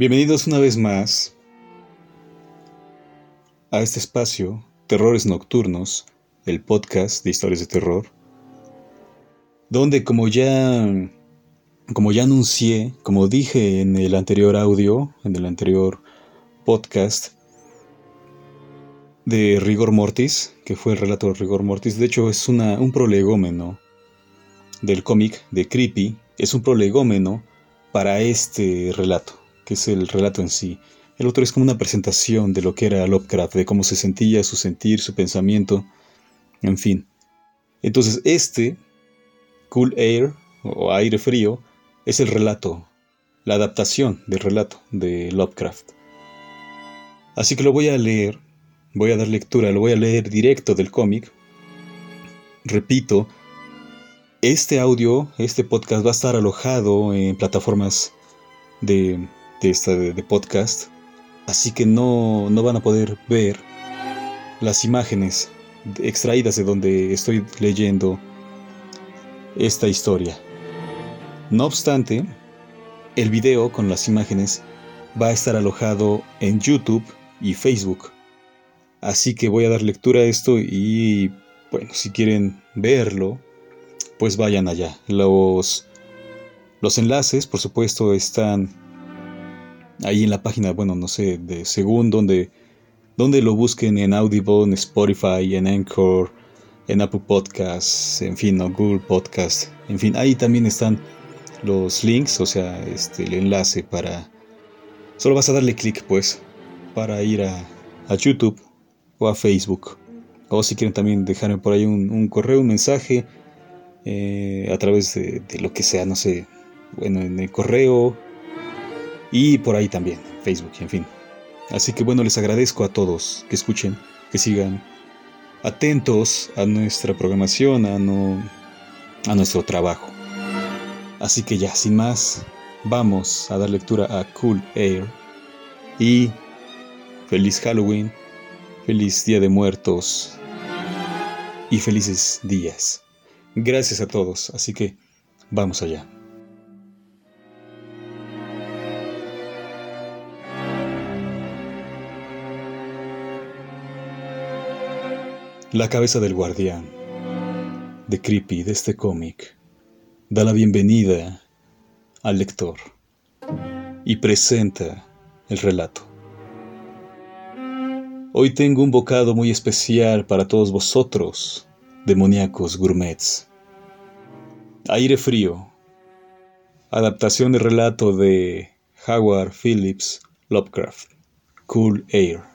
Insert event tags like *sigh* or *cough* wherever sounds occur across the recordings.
Bienvenidos una vez más a este espacio, Terrores Nocturnos, el podcast de historias de terror, donde como ya, como ya anuncié, como dije en el anterior audio, en el anterior podcast de Rigor Mortis, que fue el relato de Rigor Mortis, de hecho es una, un prolegómeno del cómic de Creepy, es un prolegómeno para este relato que es el relato en sí. El otro es como una presentación de lo que era Lovecraft, de cómo se sentía, su sentir, su pensamiento, en fin. Entonces este, Cool Air, o aire frío, es el relato, la adaptación del relato de Lovecraft. Así que lo voy a leer, voy a dar lectura, lo voy a leer directo del cómic. Repito, este audio, este podcast va a estar alojado en plataformas de de esta de, podcast, así que no, no van a poder ver las imágenes extraídas de donde estoy leyendo esta historia. No obstante, el video con las imágenes va a estar alojado en YouTube y Facebook. Así que voy a dar lectura a esto y bueno, si quieren verlo, pues vayan allá. Los, los enlaces, por supuesto, están ahí en la página, bueno, no sé, de según donde, donde lo busquen en Audible, en Spotify, en Anchor, en Apple Podcasts, en fin, o Google Podcast, en fin, ahí también están los links, o sea, este, el enlace para... Solo vas a darle clic, pues, para ir a, a, YouTube o a Facebook. O si quieren también dejarme por ahí un, correo, un mensaje, eh, a través de, de lo que sea, no sé, bueno, en el correo, y por ahí también, Facebook, en fin. Así que bueno, les agradezco a todos que escuchen, que sigan atentos a nuestra programación, a, no, a nuestro trabajo. Así que ya, sin más, vamos a dar lectura a Cool Air y feliz Halloween, feliz Día de Muertos y felices días. Gracias a todos, así que vamos allá. La cabeza del guardián de Creepy de este cómic da la bienvenida al lector y presenta el relato. Hoy tengo un bocado muy especial para todos vosotros, demoníacos gourmets. Aire frío. Adaptación del relato de Howard Phillips Lovecraft. Cool Air.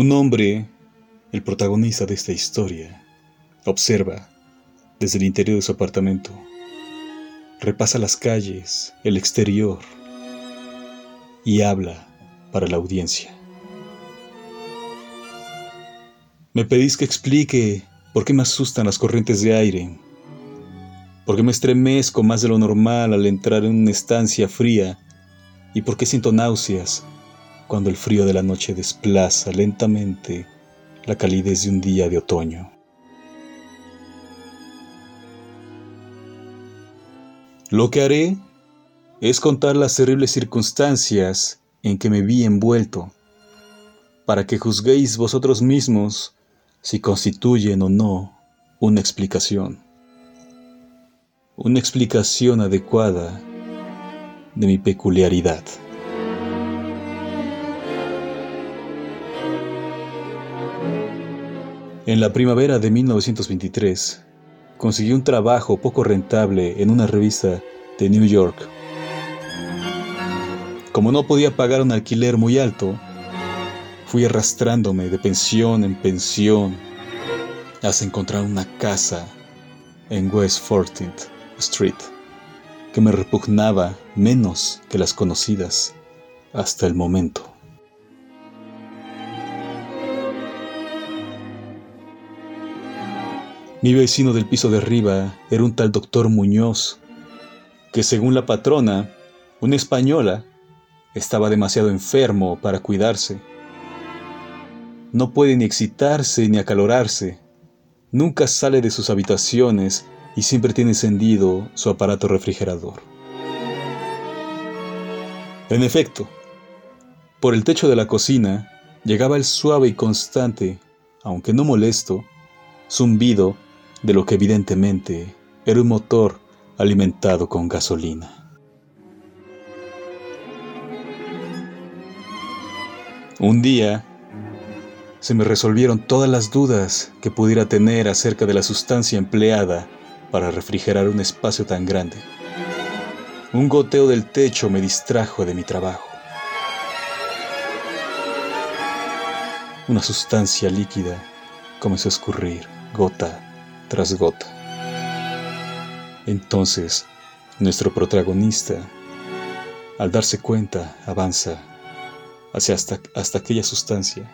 Un hombre, el protagonista de esta historia, observa desde el interior de su apartamento, repasa las calles, el exterior y habla para la audiencia. Me pedís que explique por qué me asustan las corrientes de aire, por qué me estremezco más de lo normal al entrar en una estancia fría y por qué siento náuseas cuando el frío de la noche desplaza lentamente la calidez de un día de otoño. Lo que haré es contar las terribles circunstancias en que me vi envuelto, para que juzguéis vosotros mismos si constituyen o no una explicación, una explicación adecuada de mi peculiaridad. En la primavera de 1923, consiguió un trabajo poco rentable en una revista de New York. Como no podía pagar un alquiler muy alto, fui arrastrándome de pensión en pensión hasta encontrar una casa en West 14th Street que me repugnaba menos que las conocidas hasta el momento. Mi vecino del piso de arriba era un tal doctor Muñoz, que según la patrona, una española, estaba demasiado enfermo para cuidarse. No puede ni excitarse ni acalorarse. Nunca sale de sus habitaciones y siempre tiene encendido su aparato refrigerador. En efecto, por el techo de la cocina llegaba el suave y constante, aunque no molesto, zumbido de lo que evidentemente era un motor alimentado con gasolina. Un día se me resolvieron todas las dudas que pudiera tener acerca de la sustancia empleada para refrigerar un espacio tan grande. Un goteo del techo me distrajo de mi trabajo. Una sustancia líquida comenzó a escurrir gota tras gota. Entonces, nuestro protagonista, al darse cuenta, avanza hacia hasta, hasta aquella sustancia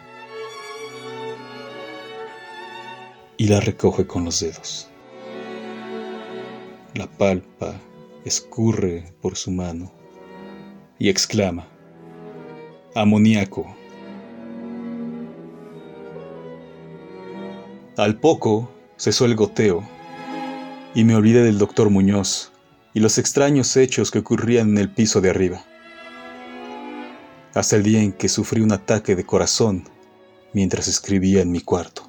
y la recoge con los dedos. La palpa, escurre por su mano y exclama, amoníaco. Al poco cesó el goteo y me olvidé del doctor Muñoz y los extraños hechos que ocurrían en el piso de arriba. Hasta el día en que sufrí un ataque de corazón mientras escribía en mi cuarto.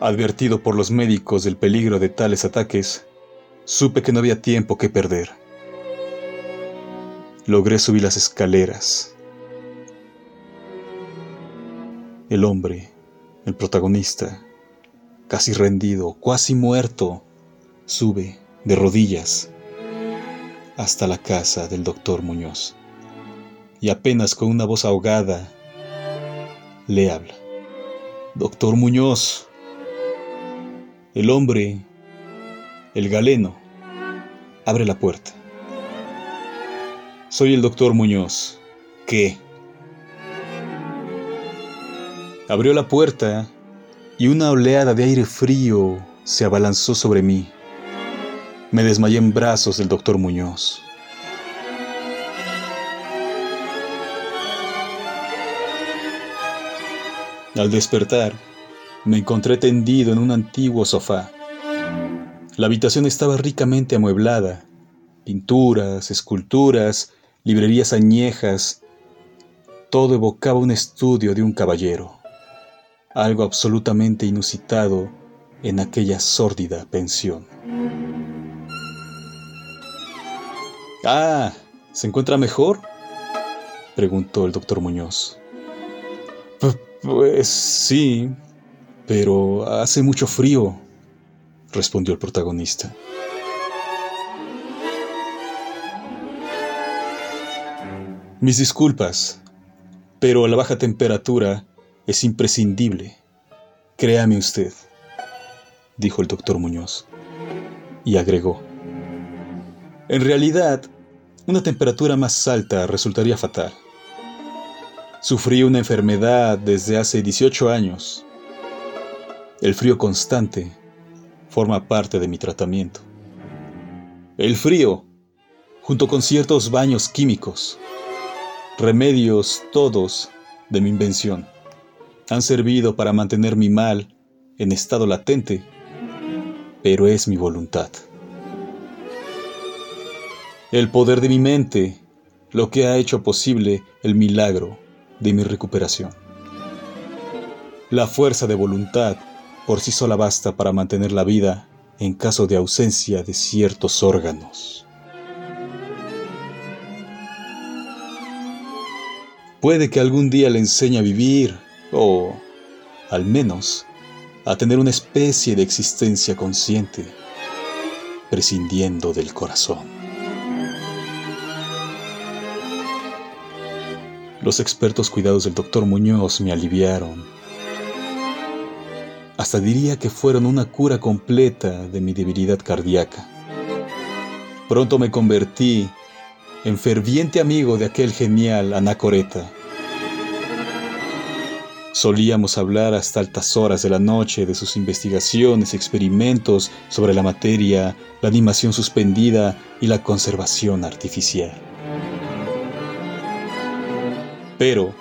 Advertido por los médicos del peligro de tales ataques, supe que no había tiempo que perder. Logré subir las escaleras. El hombre, el protagonista, casi rendido, casi muerto, sube de rodillas hasta la casa del doctor Muñoz y apenas con una voz ahogada le habla. Doctor Muñoz, el hombre, el galeno, abre la puerta. Soy el doctor Muñoz. ¿Qué? Abrió la puerta y una oleada de aire frío se abalanzó sobre mí. Me desmayé en brazos del doctor Muñoz. Al despertar, me encontré tendido en un antiguo sofá. La habitación estaba ricamente amueblada. Pinturas, esculturas, librerías añejas. Todo evocaba un estudio de un caballero. Algo absolutamente inusitado en aquella sórdida pensión. Ah, ¿se encuentra mejor? preguntó el doctor Muñoz. Pues sí, pero hace mucho frío, respondió el protagonista. Mis disculpas, pero la baja temperatura es imprescindible. Créame usted, dijo el doctor Muñoz, y agregó. En realidad, una temperatura más alta resultaría fatal. Sufrí una enfermedad desde hace 18 años el frío constante forma parte de mi tratamiento. El frío, junto con ciertos baños químicos, remedios todos de mi invención, han servido para mantener mi mal en estado latente, pero es mi voluntad. El poder de mi mente lo que ha hecho posible el milagro de mi recuperación. La fuerza de voluntad por sí sola basta para mantener la vida en caso de ausencia de ciertos órganos. Puede que algún día le enseñe a vivir, o, al menos, a tener una especie de existencia consciente, prescindiendo del corazón. Los expertos cuidados del doctor Muñoz me aliviaron hasta diría que fueron una cura completa de mi debilidad cardíaca. Pronto me convertí en ferviente amigo de aquel genial anacoreta. Solíamos hablar hasta altas horas de la noche de sus investigaciones experimentos sobre la materia, la animación suspendida y la conservación artificial. Pero,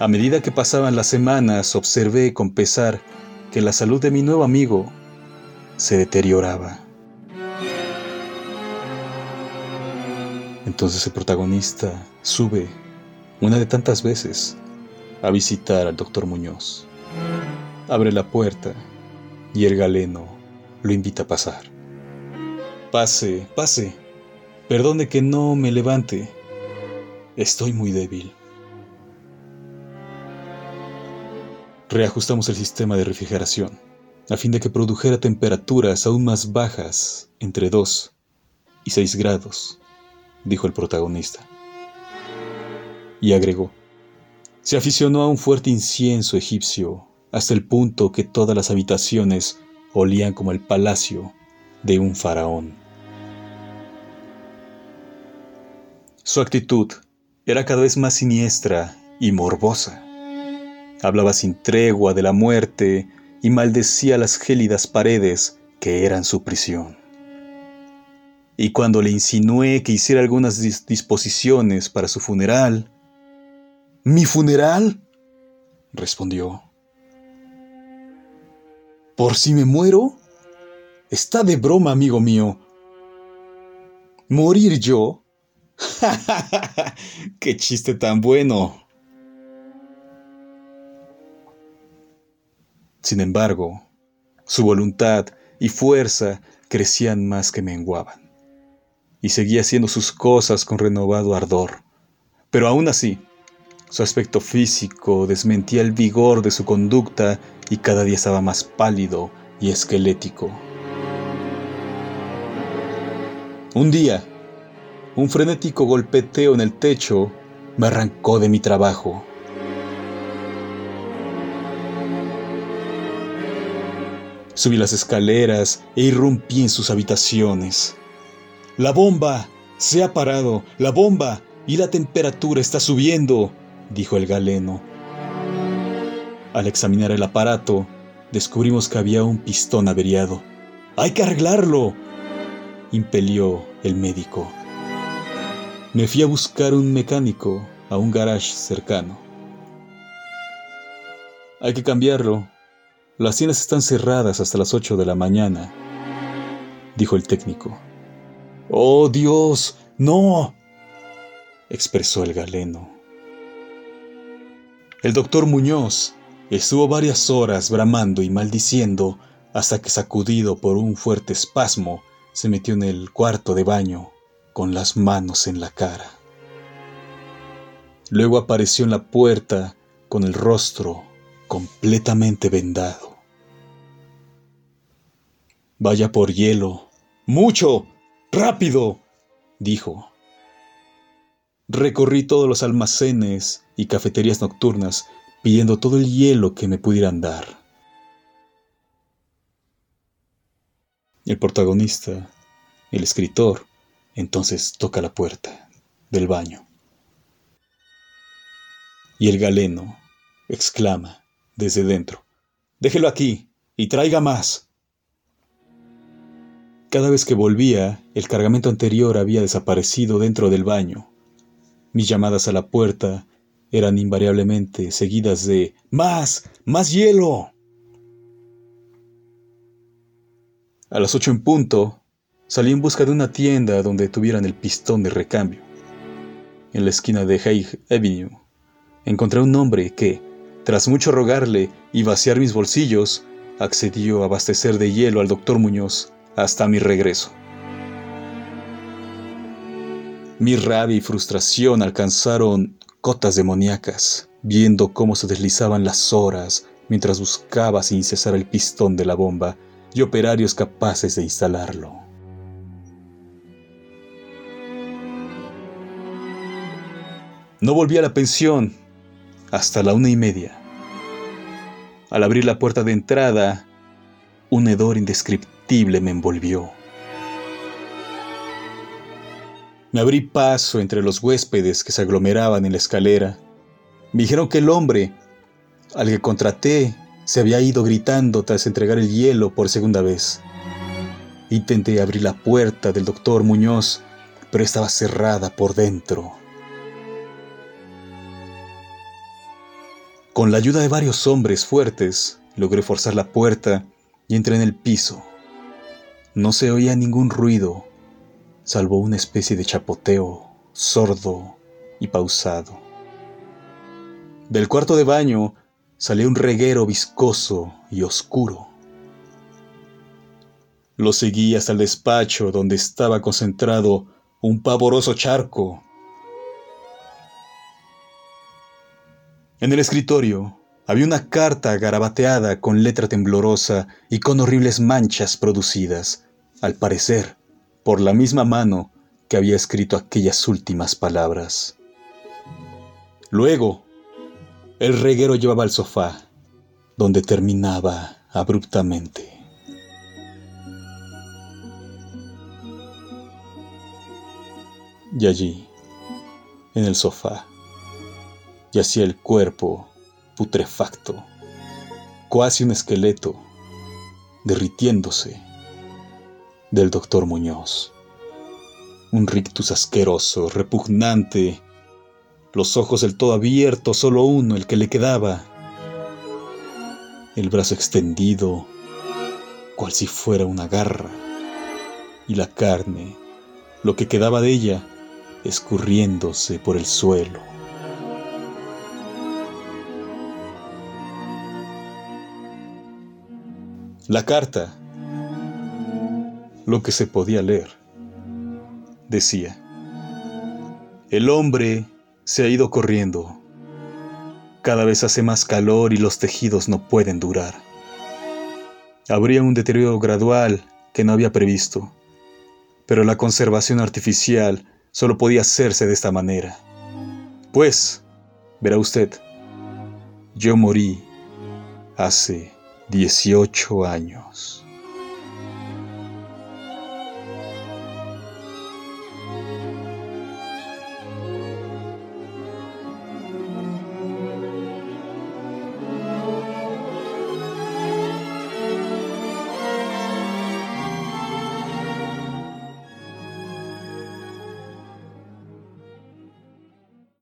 a medida que pasaban las semanas, observé con pesar que la salud de mi nuevo amigo se deterioraba. Entonces el protagonista sube, una de tantas veces, a visitar al doctor Muñoz. Abre la puerta y el galeno lo invita a pasar. Pase, pase. Perdone que no me levante. Estoy muy débil. Reajustamos el sistema de refrigeración a fin de que produjera temperaturas aún más bajas, entre 2 y 6 grados, dijo el protagonista. Y agregó, se aficionó a un fuerte incienso egipcio hasta el punto que todas las habitaciones olían como el palacio de un faraón. Su actitud era cada vez más siniestra y morbosa. Hablaba sin tregua de la muerte y maldecía las gélidas paredes que eran su prisión. Y cuando le insinué que hiciera algunas disposiciones para su funeral, ¿Mi funeral? respondió. ¿Por si me muero? Está de broma, amigo mío. ¿Morir yo? *laughs* ¡Qué chiste tan bueno! Sin embargo, su voluntad y fuerza crecían más que menguaban, y seguía haciendo sus cosas con renovado ardor. Pero aún así, su aspecto físico desmentía el vigor de su conducta y cada día estaba más pálido y esquelético. Un día, un frenético golpeteo en el techo me arrancó de mi trabajo Subí las escaleras e irrumpí en sus habitaciones. La bomba se ha parado, la bomba y la temperatura está subiendo, dijo el galeno. Al examinar el aparato, descubrimos que había un pistón averiado. ¡Hay que arreglarlo! impelió el médico. Me fui a buscar un mecánico a un garage cercano. Hay que cambiarlo, las tiendas están cerradas hasta las 8 de la mañana, dijo el técnico. ¡Oh, Dios! ¡No! expresó el galeno. El doctor Muñoz estuvo varias horas bramando y maldiciendo hasta que sacudido por un fuerte espasmo se metió en el cuarto de baño con las manos en la cara. Luego apareció en la puerta con el rostro completamente vendado. Vaya por hielo. Mucho. Rápido. dijo. Recorrí todos los almacenes y cafeterías nocturnas pidiendo todo el hielo que me pudieran dar. El protagonista, el escritor, entonces toca la puerta del baño. Y el galeno exclama desde dentro, Déjelo aquí y traiga más. Cada vez que volvía, el cargamento anterior había desaparecido dentro del baño. Mis llamadas a la puerta eran invariablemente seguidas de ¡Más! ¡Más hielo! A las ocho en punto, salí en busca de una tienda donde tuvieran el pistón de recambio. En la esquina de Haig Avenue, encontré un hombre que, tras mucho rogarle y vaciar mis bolsillos, accedió a abastecer de hielo al doctor Muñoz hasta mi regreso. Mi rabia y frustración alcanzaron cotas demoníacas, viendo cómo se deslizaban las horas mientras buscaba sin cesar el pistón de la bomba y operarios capaces de instalarlo. No volví a la pensión hasta la una y media. Al abrir la puerta de entrada, un hedor indescriptible me envolvió. Me abrí paso entre los huéspedes que se aglomeraban en la escalera. Me dijeron que el hombre, al que contraté, se había ido gritando tras entregar el hielo por segunda vez. Intenté abrir la puerta del doctor Muñoz, pero estaba cerrada por dentro. Con la ayuda de varios hombres fuertes, logré forzar la puerta y entré en el piso. No se oía ningún ruido, salvo una especie de chapoteo sordo y pausado. Del cuarto de baño salió un reguero viscoso y oscuro. Lo seguí hasta el despacho donde estaba concentrado un pavoroso charco. En el escritorio había una carta garabateada con letra temblorosa y con horribles manchas producidas, al parecer, por la misma mano que había escrito aquellas últimas palabras. Luego, el reguero llevaba al sofá, donde terminaba abruptamente. Y allí, en el sofá, yacía el cuerpo putrefacto, cuasi un esqueleto, derritiéndose, del doctor Muñoz. Un rictus asqueroso, repugnante, los ojos del todo abiertos, solo uno, el que le quedaba, el brazo extendido, cual si fuera una garra, y la carne, lo que quedaba de ella, escurriéndose por el suelo. La carta, lo que se podía leer, decía, el hombre se ha ido corriendo. Cada vez hace más calor y los tejidos no pueden durar. Habría un deterioro gradual que no había previsto, pero la conservación artificial solo podía hacerse de esta manera. Pues, verá usted, yo morí hace 18 años.